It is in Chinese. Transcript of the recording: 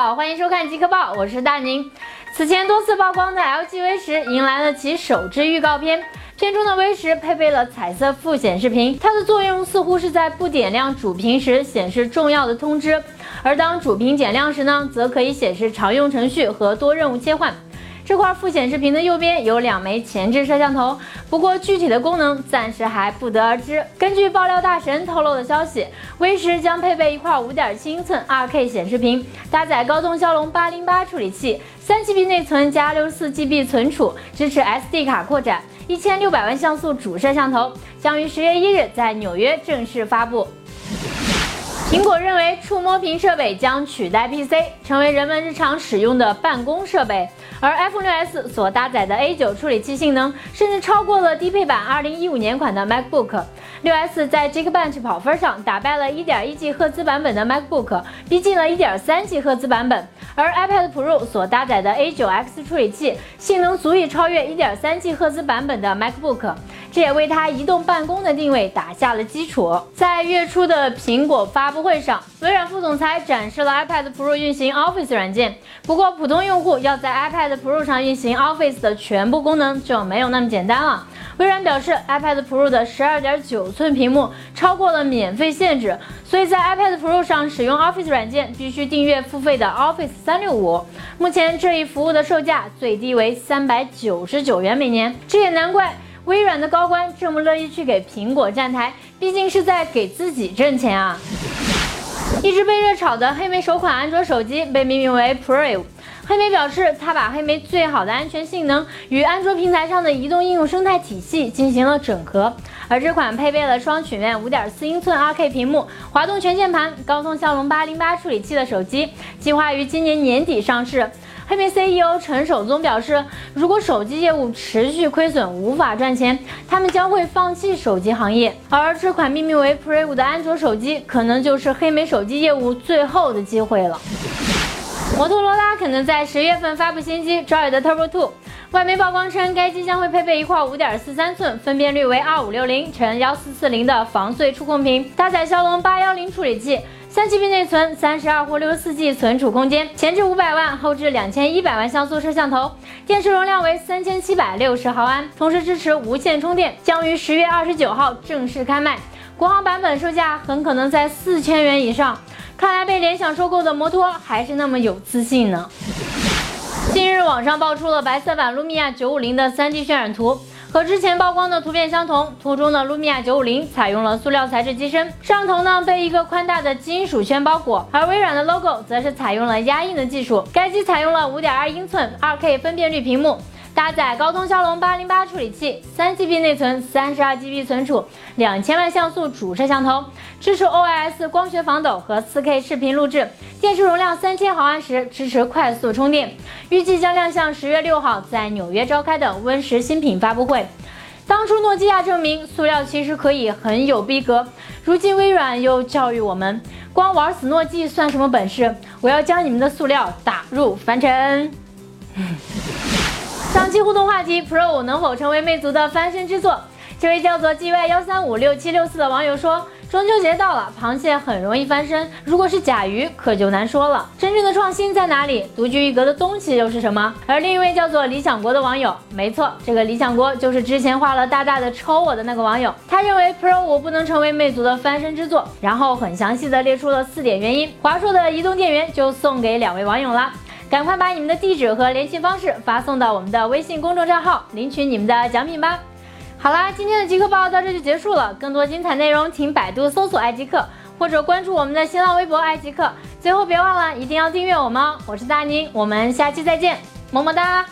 好，欢迎收看极客报，我是大宁。此前多次曝光的 LG V 十迎来了其首支预告片，片中的 V 十配备了彩色副显示屏，它的作用似乎是在不点亮主屏时显示重要的通知，而当主屏点亮时呢，则可以显示常用程序和多任务切换。这块副显示屏的右边有两枚前置摄像头，不过具体的功能暂时还不得而知。根据爆料大神透露的消息，V 十将配备一块5.7英寸 2K 显示屏，搭载高通骁龙808处理器，3GB 内存加 64GB 存储，支持 SD 卡扩展，1600万像素主摄像头，将于十月一日在纽约正式发布。苹果认为触摸屏设备将取代 PC，成为人们日常使用的办公设备。而 iPhone 6s 所搭载的 A9 处理器性能，甚至超过了低配版2015年款的 MacBook。6s 在 Geekbench 跑分上打败了 1.1G 赫兹版本的 MacBook，逼近了 1.3G 赫兹版本。而 iPad Pro 所搭载的 A9X 处理器性能足以超越 1.3G 赫兹版本的 MacBook，这也为它移动办公的定位打下了基础。在月初的苹果发布会上，微软副总裁展示了 iPad Pro 运行 Office 软件。不过，普通用户要在 iPad Pro 上运行 Office 的全部功能就没有那么简单了。微软表示，iPad Pro 的12.9寸屏幕超过了免费限制，所以在 iPad Pro 上使用 Office 软件必须订阅付费的 Office 365。目前这一服务的售价最低为399元每年，这也难怪微软的高官这么乐意去给苹果站台，毕竟是在给自己挣钱啊。一直被热炒的黑莓首款安卓手机被命名为 Pro。黑莓表示，它把黑莓最好的安全性能与安卓平台上的移动应用生态体系进行了整合。而这款配备了双曲面5.4英寸 2K 屏幕、滑动全键盘、高通骁龙808处理器的手机，计划于今年年底上市。黑莓 CEO 陈守宗表示，如果手机业务持续亏损，无法赚钱，他们将会放弃手机行业。而这款命名为 Pre 5的安卓手机，可能就是黑莓手机业务最后的机会了。摩托罗拉可能在十月份发布新机 Joy 的 Turbo 2，外媒曝光称该机将会配备一块5.43寸、分辨率为2560乘1440的防碎触控屏，搭载骁龙810处理器，3GB 内存，32或 64G 存储空间，前置500万，后置2100万像素摄像头，电池容量为3760毫安，同时支持无线充电，将于十月二十九号正式开卖，国行版本售价很可能在四千元以上。看来被联想收购的摩托还是那么有自信呢。近日网上爆出了白色版卢米亚950的 3D 渲染图，和之前曝光的图片相同。图中的卢米亚950采用了塑料材质机身，摄像头呢被一个宽大的金属圈包裹，而微软的 logo 则是采用了压印的技术。该机采用了5.2英寸 2K 分辨率屏幕。搭载高通骁龙八零八处理器，三 GB 内存，三十二 GB 存储，两千万像素主摄像头，支持 OIS 光学防抖和四 K 视频录制，电池容量三千毫安时，支持快速充电。预计将亮相十月六号在纽约召开的 Win 十新品发布会。当初诺基亚证明塑料其实可以很有逼格，如今微软又教育我们，光玩死诺基算什么本事？我要将你们的塑料打入凡尘。上期互动话题：Pro 能否成为魅族的翻身之作？这位叫做 G Y 幺三五六七六四的网友说：“中秋节到了，螃蟹很容易翻身，如果是甲鱼，可就难说了。真正的创新在哪里？独具一格的东西又是什么？”而另一位叫做理想国的网友，没错，这个理想国就是之前画了大大的抽我的那个网友。他认为 Pro 五不能成为魅族的翻身之作，然后很详细的列出了四点原因。华硕的移动电源就送给两位网友了。赶快把你们的地址和联系方式发送到我们的微信公众账号，领取你们的奖品吧。好啦，今天的极客报到这就结束了。更多精彩内容，请百度搜索“爱极客”或者关注我们的新浪微博“爱极客”。最后别忘了，一定要订阅我们哦。我是大宁，我们下期再见，么么哒。